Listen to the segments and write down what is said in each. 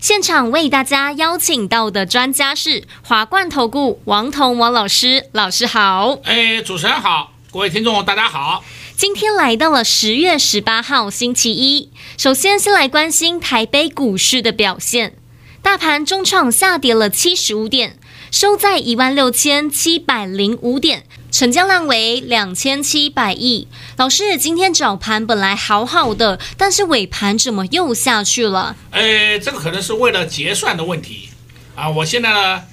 现场为大家邀请到的专家是华冠投顾王彤王老师，老师好。哎，主持人好，各位听众大家好。今天来到了十月十八号星期一，首先先来关心台北股市的表现，大盘中创下跌了七十五点，收在一万六千七百零五点。成交量为两千七百亿。老师，今天早盘本来好好的，但是尾盘怎么又下去了？哎，这个可能是为了结算的问题啊！我现在呢，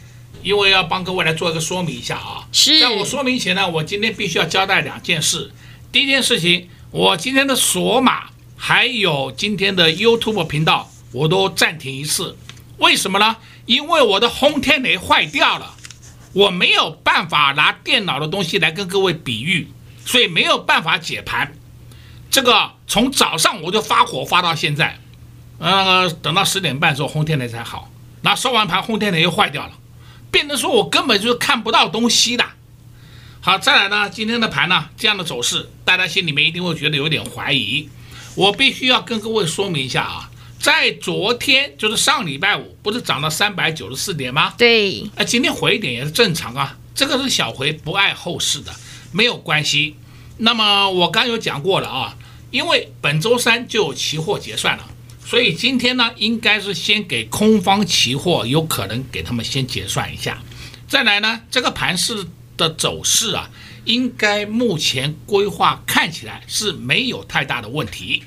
因为要帮各位来做一个说明一下啊。是。在我说明前呢，我今天必须要交代两件事。第一件事情，我今天的锁码还有今天的 YouTube 频道，我都暂停一次。为什么呢？因为我的轰天雷坏掉了。我没有办法拿电脑的东西来跟各位比喻，所以没有办法解盘。这个从早上我就发火发到现在，呃，等到十点半时候轰天雷才好。那收完盘轰天雷又坏掉了，变成说我根本就看不到东西的。好，再来呢，今天的盘呢这样的走势，大家心里面一定会觉得有点怀疑。我必须要跟各位说明一下啊。在昨天，就是上礼拜五，不是涨了三百九十四点吗？对。哎，今天回一点也是正常啊，这个是小回，不碍后市的，没有关系。那么我刚有讲过了啊，因为本周三就有期货结算了，所以今天呢，应该是先给空方期货，有可能给他们先结算一下。再来呢，这个盘势的走势啊，应该目前规划看起来是没有太大的问题。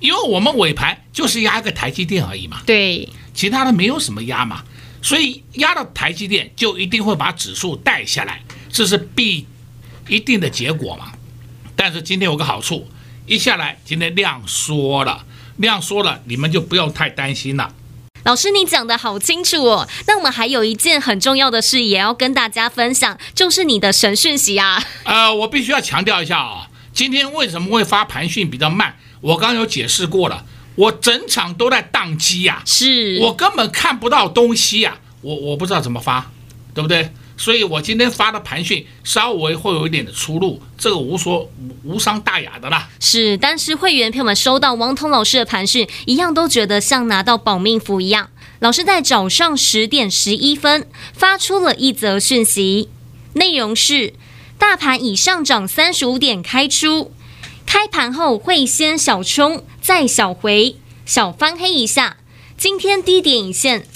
因为我们尾盘就是压一个台积电而已嘛，对，其他的没有什么压嘛，所以压到台积电就一定会把指数带下来，这是必一定的结果嘛。但是今天有个好处，一下来今天量缩了，量缩了，你们就不用太担心了。老师，你讲的好清楚哦。那我们还有一件很重要的事也要跟大家分享，就是你的神讯息啊。呃，我必须要强调一下啊，今天为什么会发盘讯比较慢？我刚刚有解释过了，我整场都在宕机呀，是我根本看不到东西呀，我我不知道怎么发，对不对？所以我今天发的盘讯稍微会有一点的出入，这个无所无伤大雅的啦。是，但是会员朋友们收到王通老师的盘讯，一样都觉得像拿到保命符一样。老师在早上十点十一分发出了一则讯息，内容是：大盘已上涨三十五点开出。开盘后会先小冲，再小回，小翻黑一下。今天低点一线，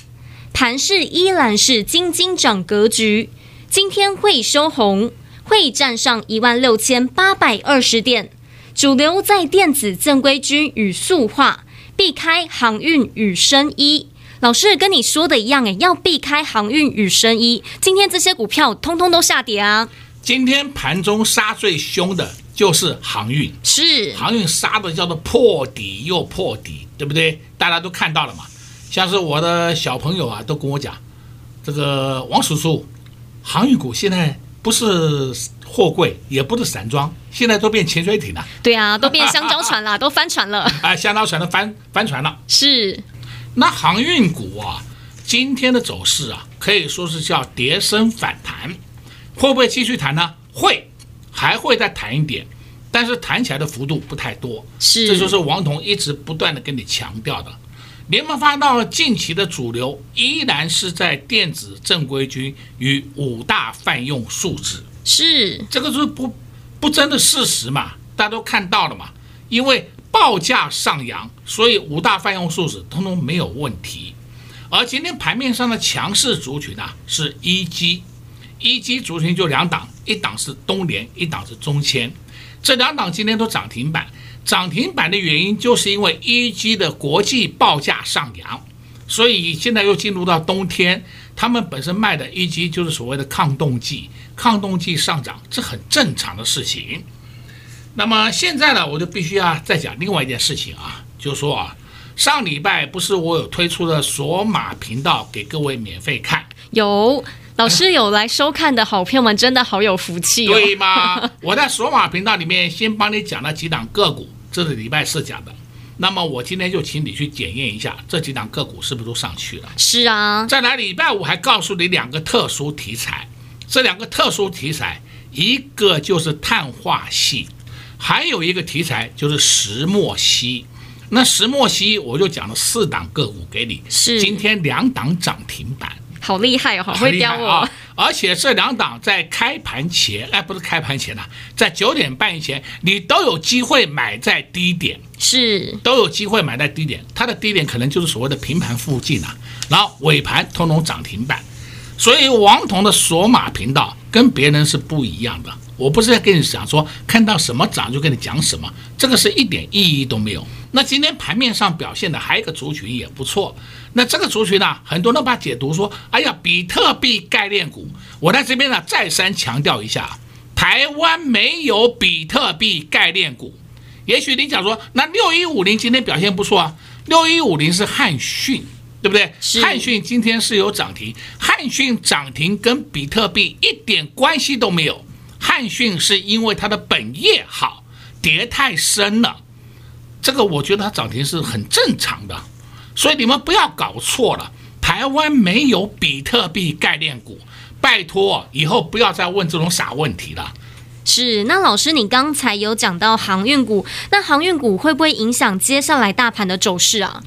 盘势依然是金金涨格局。今天会收红，会站上一万六千八百二十点。主流在电子正规军与塑化，避开航运与生医。老师跟你说的一样，诶，要避开航运与生医。今天这些股票通通都下跌啊！今天盘中杀最凶的。就是航运，是航运杀的叫做破底又破底，对不对？大家都看到了嘛。像是我的小朋友啊，都跟我讲，这个王叔叔，航运股现在不是货柜，也不是散装，现在都变潜水艇了。对啊，都变香蕉船了，都翻船了。哎，香蕉船都翻翻船了。是，那航运股啊，今天的走势啊，可以说是叫跌升反弹，会不会继续弹呢？会。还会再弹一点，但是弹起来的幅度不太多，是，这就是王彤一直不断的跟你强调的。联盟发现到近期的主流依然是在电子正规军与五大泛用数值？是，这个是不不争的事实嘛，大家都看到了嘛。因为报价上扬，所以五大泛用数值通通没有问题。而今天盘面上的强势族群啊，是一机。一机族群就两档，一档是东联，一档是中签，这两档今天都涨停板。涨停板的原因就是因为一机的国际报价上扬，所以现在又进入到冬天，他们本身卖的一机就是所谓的抗冻剂，抗冻剂上涨，这很正常的事情。那么现在呢，我就必须要再讲另外一件事情啊，就是说啊，上礼拜不是我有推出的索马频道给各位免费看？有 老师有来收看的好朋友们，真的好有福气哦。对吗？我在索马频道里面先帮你讲了几档个股，这是礼拜四讲的。那么我今天就请你去检验一下这几档个股是不是都上去了？是啊。再来礼拜五还告诉你两个特殊题材，这两个特殊题材，一个就是碳化系，还有一个题材就是石墨烯。那石墨烯我就讲了四档个股给你，是今天两档涨停板。好厉害哦，好会雕我！啊、而且这两档在开盘前，哎，不是开盘前呐、啊，在九点半以前，你都有机会买在低点，是都有机会买在低点。它的低点可能就是所谓的平盘附近啊，然后尾盘通通涨停板。所以王彤的索马频道跟别人是不一样的。我不是在跟你讲说看到什么涨就跟你讲什么，这个是一点意义都没有。那今天盘面上表现的还有一个族群也不错，那这个族群呢，很多人把解读说，哎呀，比特币概念股。我在这边呢再三强调一下，台湾没有比特币概念股。也许你讲说，那六一五零今天表现不错啊，六一五零是汉讯，对不对？汉讯今天是有涨停，汉讯涨停跟比特币一点关系都没有。汉讯是因为它的本业好，跌太深了，这个我觉得它涨停是很正常的，所以你们不要搞错了，台湾没有比特币概念股，拜托以后不要再问这种傻问题了。是，那老师你刚才有讲到航运股，那航运股会不会影响接下来大盘的走势啊？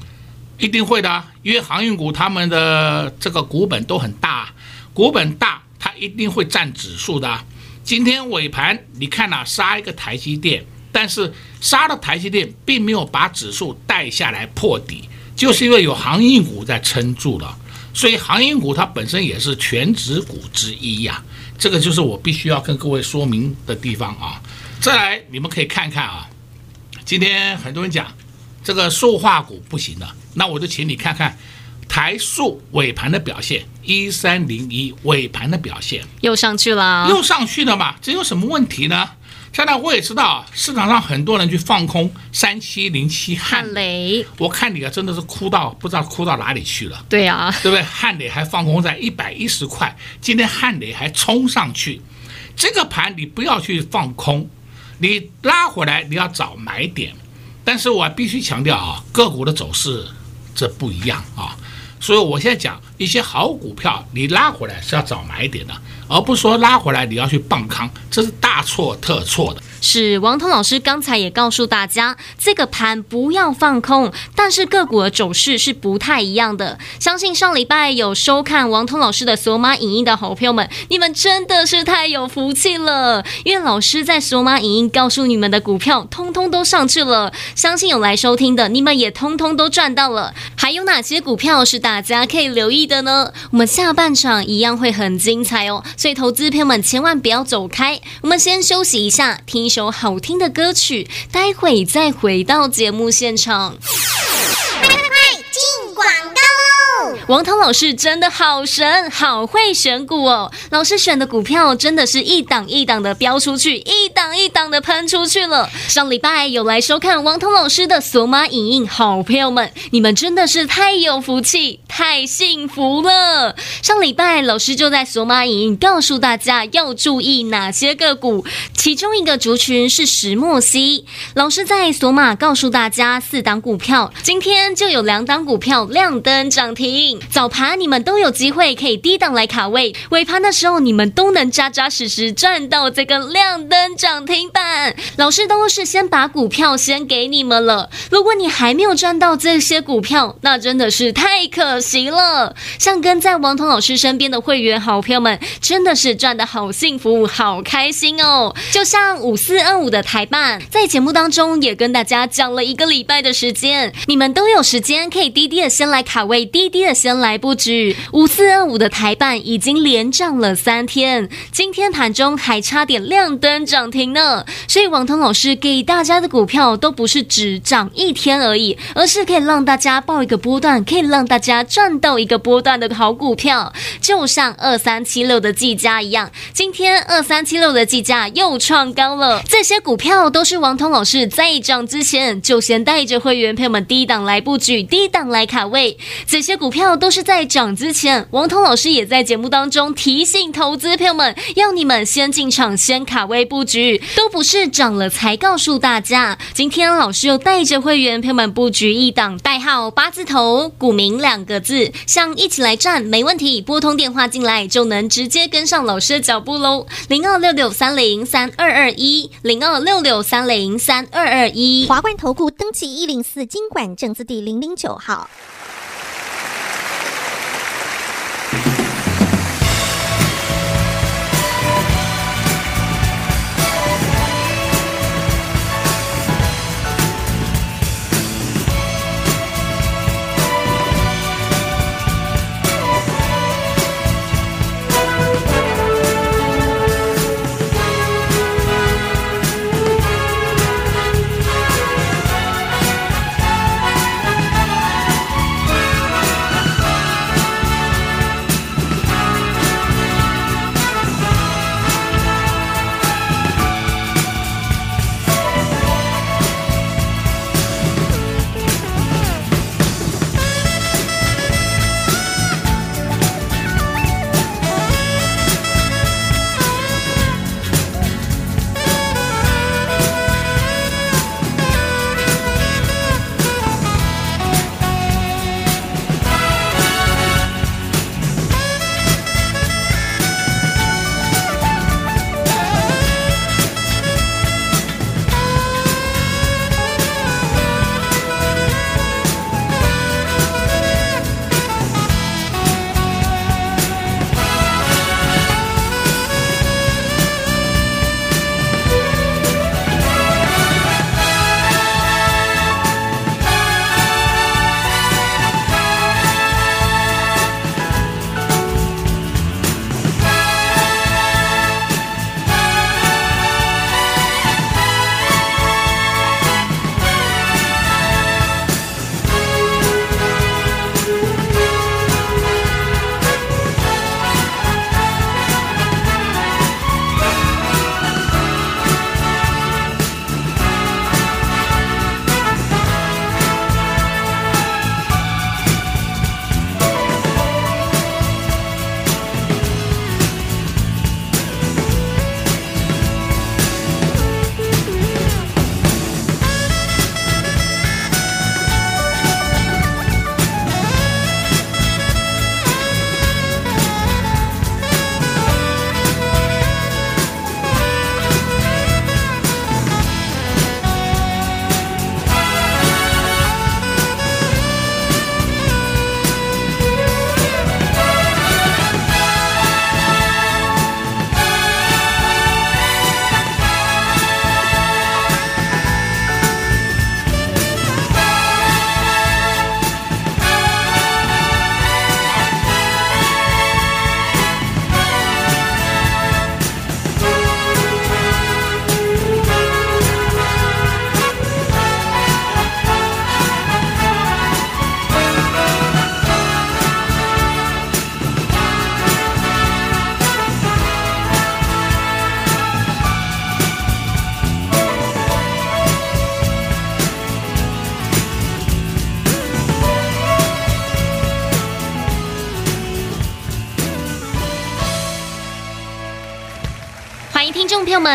一定会的，因为航运股他们的这个股本都很大，股本大它一定会占指数的。今天尾盘你看呐、啊，杀一个台积电，但是杀了台积电，并没有把指数带下来破底，就是因为有航运股在撑住了，所以航运股它本身也是全值股之一呀、这个就是我必须要跟各位说明的地方啊。再来，你们可以看看啊，今天很多人讲这个塑化股不行了，那我就请你看看。台塑尾盘的表现，一三零一尾盘的表现又上去了，又上去了嘛？这有什么问题呢？现在我也知道市场上很多人去放空三七零七汉雷，我看你啊，真的是哭到不知道哭到哪里去了。对啊，对不对？汉雷还放空在一百一十块，今天汉雷还冲上去，这个盘你不要去放空，你拉回来你要找买点。但是我必须强调啊，个股的走势这不一样啊。所以我现在讲一些好股票，你拉回来是要找买点的，而不是说拉回来你要去抱康，这是大错特错的。是王彤老师刚才也告诉大家，这个盘不要放空，但是个股的走势是不太一样的。相信上礼拜有收看王彤老师的索马影音的好朋友们，你们真的是太有福气了，因为老师在索马影音告诉你们的股票，通通都上去了。相信有来收听的，你们也通通都赚到了。还有哪些股票是大家可以留意的呢？我们下半场一样会很精彩哦，所以投资朋友们千万不要走开，我们先休息一下，听。一首好听的歌曲，待会再回到节目现场。广告喽！王涛老师真的好神，好会选股哦。老师选的股票真的是一档一档的飙出去，一档一档的喷出去了。上礼拜有来收看王涛老师的索马影音，好朋友们，你们真的是太有福气，太幸福了。上礼拜老师就在索马影音告诉大家要注意哪些个股，其中一个族群是石墨烯。老师在索马告诉大家四档股票，今天就有两档股票亮灯涨停。早盘你们都有机会可以低档来卡位，尾盘的时候你们都能扎扎实实赚到这个亮灯涨停板。老师都是先把股票先给你们了，如果你还没有赚到这些股票，那真的是太可惜了。像跟在王彤老师身边的会员好朋友们，真的是赚得好幸福，好开心哦。就像五四二五的台办，在节目当中也跟大家讲了一个礼拜的时间，你们都有时间可以低低的先来卡位，低低的先。来布局五四二五的台办已经连涨了三天，今天盘中还差点亮灯涨停呢。所以王彤老师给大家的股票都不是只涨一天而已，而是可以让大家抱一个波段，可以让大家赚到一个波段的好股票，就像二三七六的计价一样。今天二三七六的计价又创高了。这些股票都是王彤老师在涨之前就先带着会员朋友们低档来布局，低档来卡位。这些股票都是在涨之前，王彤老师也在节目当中提醒投资朋友们，要你们先进场，先卡位布局，都不是涨了才告诉大家。今天老师又带着会员朋友们布局一档代号八字头股民两个字，想一起来赚没问题，拨通电话进来就能直接跟上老师的脚步喽。零二六六三零三二二一，零二六六三零三二二一。华冠投顾登记一零四金管证字第零零九号。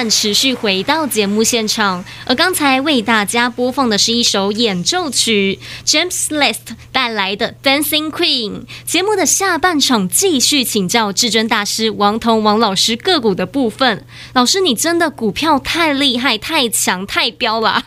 持续回到节目现场，而刚才为大家播放的是一首演奏曲，James List 带来的《Dancing Queen》。节目的下半场继续请教至尊大师王彤王老师个股的部分。老师，你真的股票太厉害、太强、太飙了！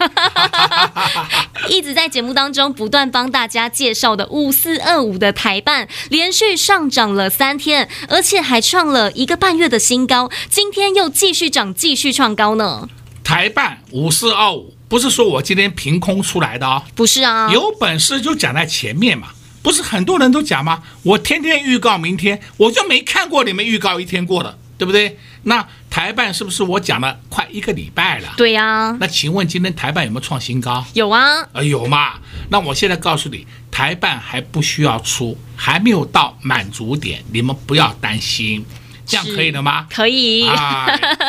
一直在节目当中不断帮大家介绍的五四二五的台办，连续上涨了三天，而且还创了一个半月的新高，今天又继续涨，继续创高呢。台办五四二五，不是说我今天凭空出来的啊、哦，不是啊，有本事就讲在前面嘛，不是很多人都讲吗？我天天预告明天，我就没看过你们预告一天过的，对不对？那台办是不是我讲了快一个礼拜了？对呀。那请问今天台办有没有创新高？有啊。啊，有嘛？那我现在告诉你，台办还不需要出，还没有到满足点，你们不要担心。这样可以了吗？可以啊，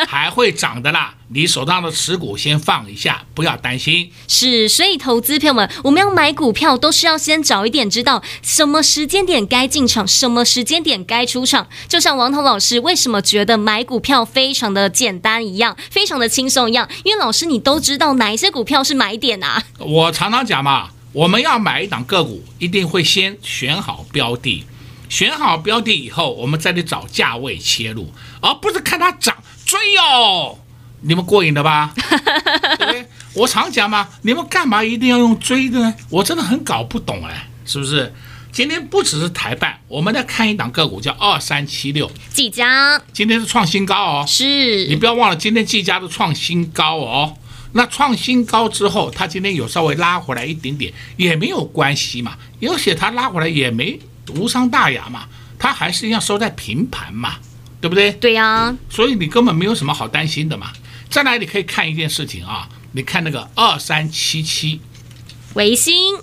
还会涨的啦。你手上的持股先放一下，不要担心。是，所以投资朋友们，我们要买股票都是要先早一点知道什么时间点该进场，什么时间点该出场。就像王彤老师为什么觉得买股票非常的简单一样，非常的轻松一样，因为老师你都知道哪一些股票是买点啊。我常常讲嘛，我们要买一档个股，一定会先选好标的。选好标的以后，我们再去找价位切入，而不是看它涨追哦。你们过瘾了吧？对不对？我常讲嘛，你们干嘛一定要用追的呢？我真的很搞不懂哎，是不是？今天不只是台办，我们再看一档个股叫二三七六技嘉，今天是创新高哦。是，你不要忘了，今天技嘉的创新高哦。那创新高之后，它今天有稍微拉回来一点点，也没有关系嘛，而且它拉回来也没。无伤大雅嘛，它还是一样收在平盘嘛，对不对？对呀、啊，所以你根本没有什么好担心的嘛。再来，你可以看一件事情啊，你看那个二三七七，维新，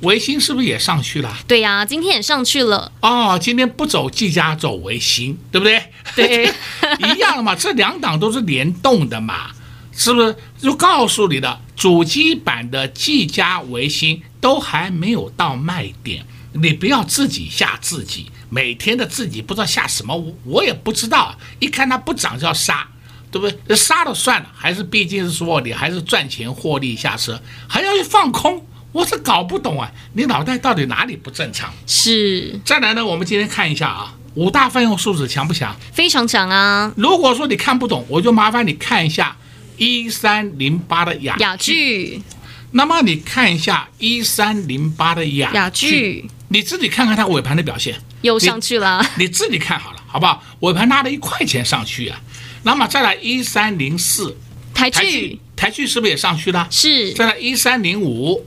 维新是不是也上去了？对呀、啊，今天也上去了。哦，今天不走技嘉，走维新，对不对？对，一样嘛，这两档都是联动的嘛，是不是？就告诉你的，主机版的技嘉、维新都还没有到卖点。你不要自己吓自己，每天的自己不知道吓什么，我我也不知道。一看它不涨就要杀，对不对？杀了算了，还是毕竟是说你还是赚钱获利下车，还要去放空，我是搞不懂啊！你脑袋到底哪里不正常？是。再来呢，我们今天看一下啊，五大泛用数字强不强？非常强啊！如果说你看不懂，我就麻烦你看一下一三零八的雅雅聚。那么你看一下一三零八的雅雅聚。你自己看看它尾盘的表现，又上去了你。你自己看好了，好不好？尾盘拉了一块钱上去啊。那么再来一三零四，台剧，台剧是不是也上去了？是。再来一三零五，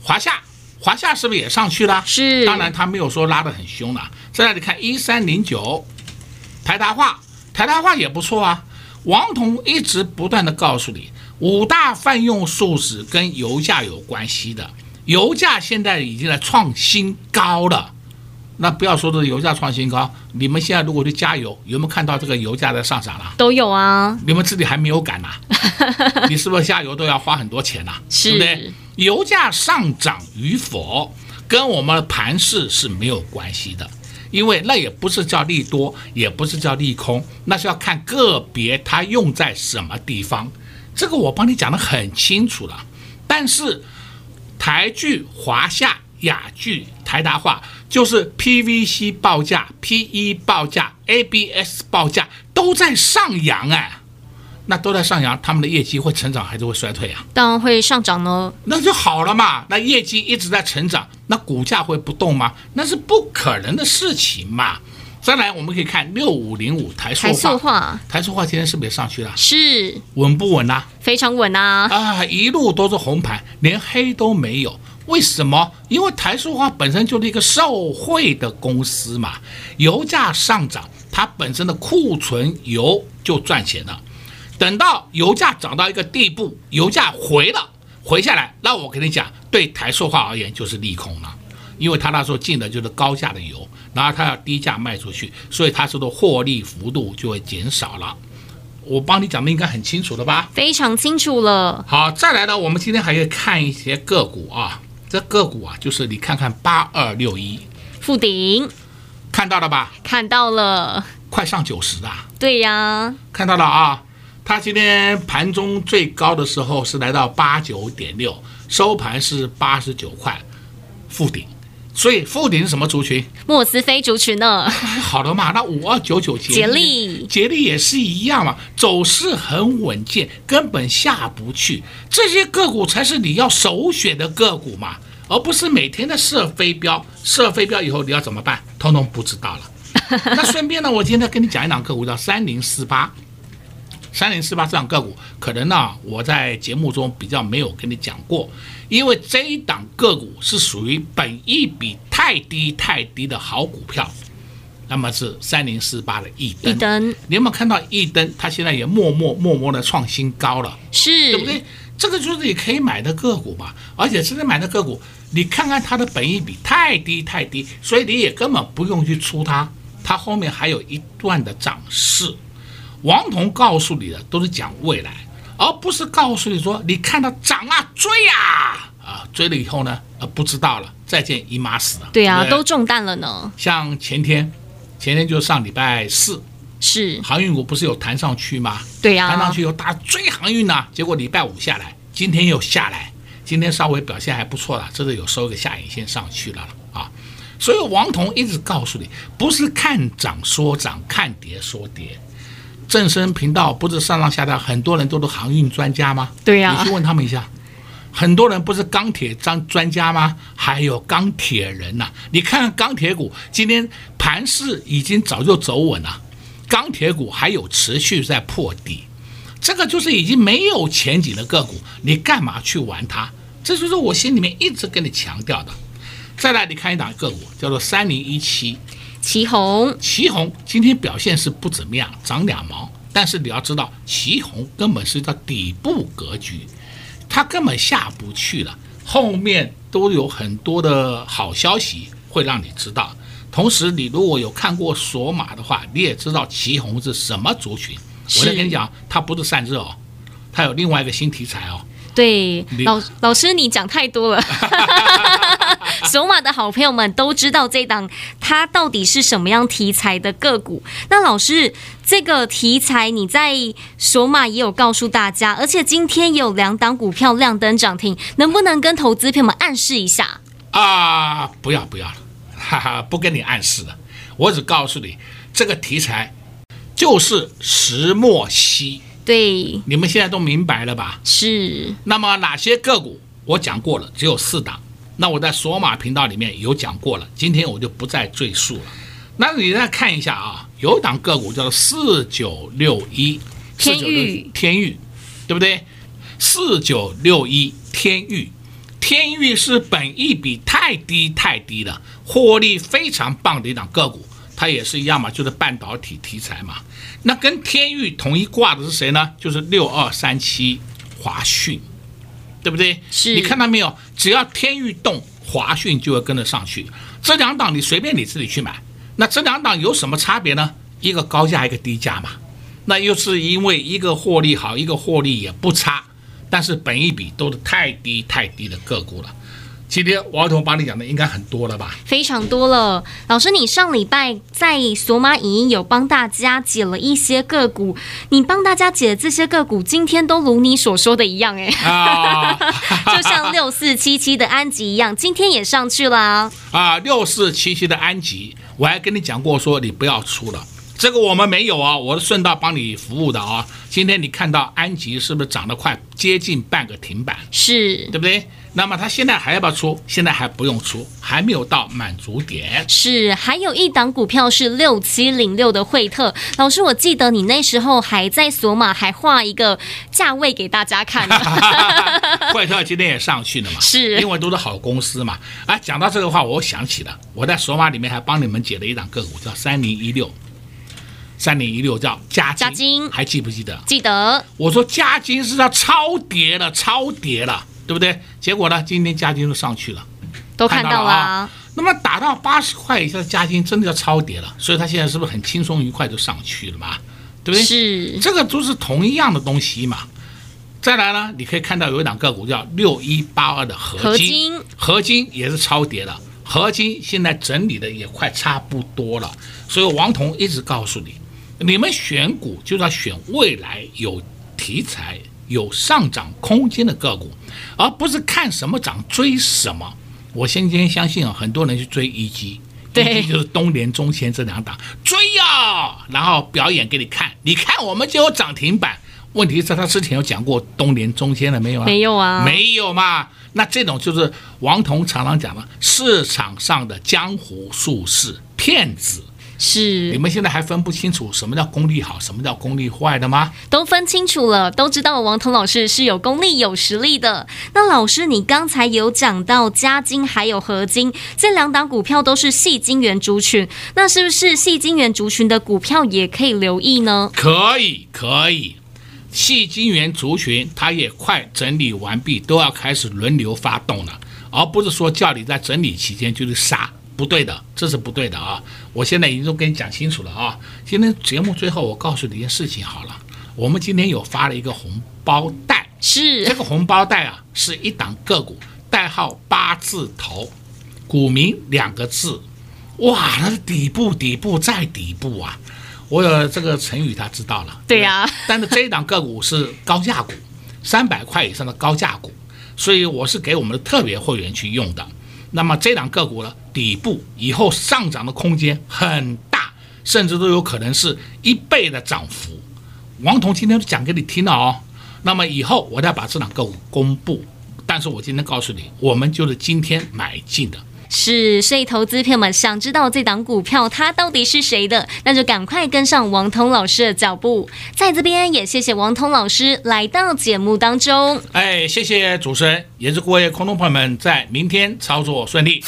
华夏，华夏是不是也上去了？是。当然它没有说拉得很凶了。再来你看一三零九，台达化，台达化也不错啊。王彤一直不断的告诉你，五大泛用数值跟油价有关系的。油价现在已经在创新高了，那不要说这个油价创新高，你们现在如果去加油，有没有看到这个油价在上涨了？都有啊，你们自己还没有感呐、啊？你是不是加油都要花很多钱呐、啊？是对不对？油价上涨与否跟我们的盘势是没有关系的，因为那也不是叫利多，也不是叫利空，那是要看个别它用在什么地方。这个我帮你讲得很清楚了，但是。台剧、华夏、雅聚、台达化，就是 PVC 报价、PE 报价、ABS 报价都在上扬哎，那都在上扬，他们的业绩会成长还是会衰退啊？当然会上涨呢，那就好了嘛。那业绩一直在成长，那股价会不动吗？那是不可能的事情嘛。再来，我们可以看六五零五台塑化，台塑化今天是不是也上去了？是稳不稳啊？非常稳啊！啊，一路都是红盘，连黑都没有。为什么？因为台塑化本身就是一个受惠的公司嘛。油价上涨，它本身的库存油就赚钱了。等到油价涨到一个地步，油价回了，回下来，那我跟你讲，对台塑化而言就是利空了。因为他那时候进的就是高价的油，然后他要低价卖出去，所以他说的获利幅度就会减少了。我帮你讲的应该很清楚了吧？非常清楚了。好，再来呢，我们今天还可以看一些个股啊，这个股啊，就是你看看八二六一富鼎，看到了吧？看到了，快上九十啊！对呀，看到了啊，它今天盘中最高的时候是来到八九点六，收盘是八十九块，富鼎。所以富鼎是什么族群？莫斯菲族群呢？好的嘛，那五二九九捷力，捷力也是一样嘛，走势很稳健，根本下不去。这些个股才是你要首选的个股嘛，而不是每天的射飞镖。射飞镖以后你要怎么办？通通不知道了。那顺便呢，我今天跟你讲一档个股叫三零四八。三零四八这档个股，可能呢，我在节目中比较没有跟你讲过，因为这一档个股是属于本一比太低太低的好股票，那么是三零四八的益登。益登，你有没有看到一灯？它现在也默默默默的创新高了，是，对不对？这个就是你可以买的个股嘛，而且现在买的个股，你看看它的本益比太低太低，所以你也根本不用去出它，它后面还有一段的涨势。王彤告诉你的都是讲未来，而不是告诉你说你看到涨啊追啊啊追了以后呢，呃不知道了，再见姨妈死了。对啊，对对都中弹了呢。像前天，前天就上礼拜四，是航运股不是有弹上去吗？对啊，弹上去又打追航运呢，结果礼拜五下来，今天又下来，今天稍微表现还不错了，这是有收一个下影线上去了啊。所以王彤一直告诉你，不是看涨说涨，看跌说跌。正声频道不是上上下下很多人都是航运专家吗？对呀、啊，你去问他们一下，很多人不是钢铁专专家吗？还有钢铁人呐、啊，你看钢铁股今天盘势已经早就走稳了，钢铁股还有持续在破底，这个就是已经没有前景的个股，你干嘛去玩它？这就是我心里面一直跟你强调的。再来，你看一档个股叫做三零一七。奇鋐，奇鋐今天表现是不怎么样，涨两毛。但是你要知道，旗红根本是在底部格局，它根本下不去了。后面都有很多的好消息会让你知道。同时，你如果有看过索马的话，你也知道旗红是什么族群。我再跟你讲，它不是散热哦，它有另外一个新题材哦。对，老老师你讲太多了。索马的好朋友们都知道这档它到底是什么样题材的个股。那老师，这个题材你在索马也有告诉大家，而且今天也有两档股票亮灯涨停，能不能跟投资朋友们暗示一下？啊，不要不要了，哈哈，不跟你暗示了，我只告诉你，这个题材就是石墨烯。对，你们现在都明白了吧？是。那么哪些个股我讲过了，只有四档。那我在索马频道里面有讲过了，今天我就不再赘述了。那你再看一下啊，有一档个股叫做四九六一，天域，天域，对不对？四九六一天域，天域是本一比太低太低了，获利非常棒的一档个股，它也是一样嘛，就是半导体题材嘛。那跟天域同一挂的是谁呢？就是六二三七华讯。对不对？是，你看到没有？只要天欲动，华讯就会跟着上去。这两档你随便你自己去买。那这两档有什么差别呢？一个高价，一个低价嘛。那又是因为一个获利好，一个获利也不差，但是本一比都是太低太低的个股了。今天王彤帮你讲的应该很多了吧？非常多了，老师，你上礼拜在索马影音有帮大家解了一些个股，你帮大家解的这些个股，今天都如你所说的一样，哎，啊、就像六四七七的安吉一样，今天也上去了啊！啊，六四七七的安吉，我还跟你讲过，说你不要出了，这个我们没有啊，我是顺道帮你服务的啊。今天你看到安吉是不是涨得快，接近半个停板？是对不对？那么他现在还要不要出？现在还不用出，还没有到满足点。是，还有一档股票是六七零六的惠特老师，我记得你那时候还在索马，还画一个价位给大家看。惠特今天也上去了嘛？是，因为都是好公司嘛。啊，讲到这个话，我想起了，我在索马里面还帮你们解了一档个股，叫三零一六。三零一六叫嘉晶，嘉晶还记不记得？记得。我说加金是要超跌了，超跌了。对不对？结果呢？今天嘉金都上去了，都看到了，啊。那么打到八十块以下的嘉金真的要超跌了，所以它现在是不是很轻松愉快就上去了嘛？对不对？是，这个都是同一样的东西嘛。再来呢，你可以看到有一档个股叫六一八二的合金，合金也是超跌了，合金现在整理的也快差不多了。所以王彤一直告诉你，你们选股就是要选未来有题材。有上涨空间的个股，而不是看什么涨追什么。我先天相信啊，很多人去追一级，对，就是东联、中签这两档追啊，然后表演给你看，你看我们就有涨停板。问题是，他之前有讲过东联、中签了没有啊？没有啊，没有嘛。那这种就是王彤常常讲的市场上的江湖术士骗子。是，你们现在还分不清楚什么叫功力好，什么叫功力坏的吗？都分清楚了，都知道王彤老师是有功力、有实力的。那老师，你刚才有讲到嘉金还有合金这两档股票都是细金元族群，那是不是细金元族群的股票也可以留意呢？可以，可以。细金元族群它也快整理完毕，都要开始轮流发动了，而不是说叫你在整理期间就是杀。不对的，这是不对的啊！我现在已经都跟你讲清楚了啊！今天节目最后我告诉你一件事情好了，我们今天有发了一个红包袋，是这个红包袋啊，是一档个股，代号八字头，股民两个字，哇，那是底部底部再底部啊！我有这个成语，他知道了，对呀、啊。但是这一档个股是高价股，三百块以上的高价股，所以我是给我们的特别会员去用的。那么这档个股呢，底部以后上涨的空间很大，甚至都有可能是一倍的涨幅。王彤今天就讲给你听了哦。那么以后我再把这档个股公布，但是我今天告诉你，我们就是今天买进的。是，所以投资朋友们想知道这档股票它到底是谁的，那就赶快跟上王彤老师的脚步。在这边也谢谢王彤老师来到节目当中。哎，谢谢主持人，也祝各位空中朋友们在明天操作顺利。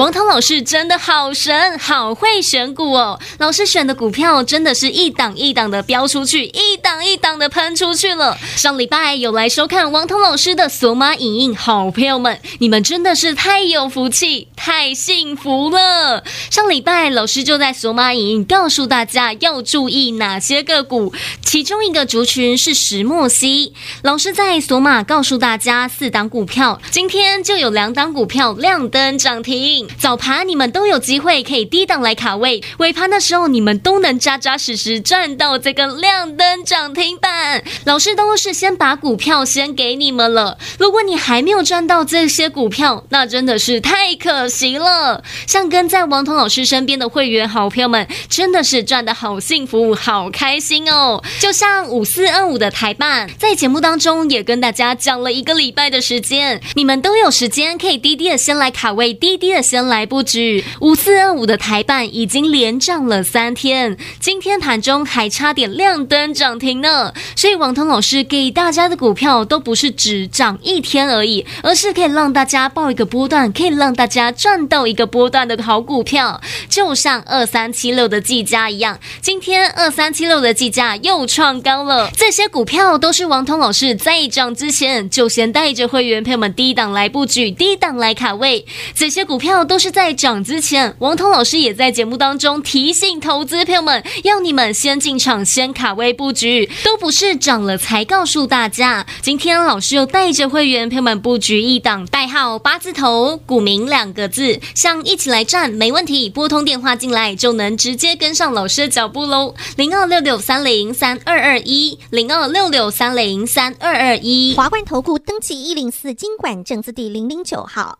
王涛老师真的好神，好会选股哦！老师选的股票真的是一档一档的飙出去，一档一档的喷出去了。上礼拜有来收看王涛老师的索马影音，好朋友们，你们真的是太有福气，太幸福了。上礼拜老师就在索马影音告诉大家要注意哪些个股，其中一个族群是石墨烯。老师在索马告诉大家四档股票，今天就有两档股票亮灯涨停。早盘你们都有机会可以低档来卡位，尾盘的时候你们都能扎扎实实赚到这个亮灯涨停板。老师都是先把股票先给你们了，如果你还没有赚到这些股票，那真的是太可惜了。像跟在王彤老师身边的会员好朋友们，真的是赚的好幸福、好开心哦。就像五四二五的台办，在节目当中也跟大家讲了一个礼拜的时间，你们都有时间可以低低的先来卡位，低低的。先来布局五四二五的台办已经连涨了三天，今天盘中还差点亮灯涨停呢。所以王彤老师给大家的股票都不是只涨一天而已，而是可以让大家抱一个波段，可以让大家赚到一个波段的好股票。就像二三七六的计价一样，今天二三七六的计价又创高了。这些股票都是王彤老师在涨之前就先带着会员朋友们低档来布局，低档来卡位。这些股票。都是在涨之前，王彤老师也在节目当中提醒投资朋友们，要你们先进场，先卡位布局，都不是涨了才告诉大家。今天老师又带着会员朋友们布局一档代号八字头，股名两个字，像一起来赚没问题，拨通电话进来就能直接跟上老师的脚步喽。零二六六三零三二二一，零二六六三零三二二一，华冠投顾登记一零四金管证字第零零九号。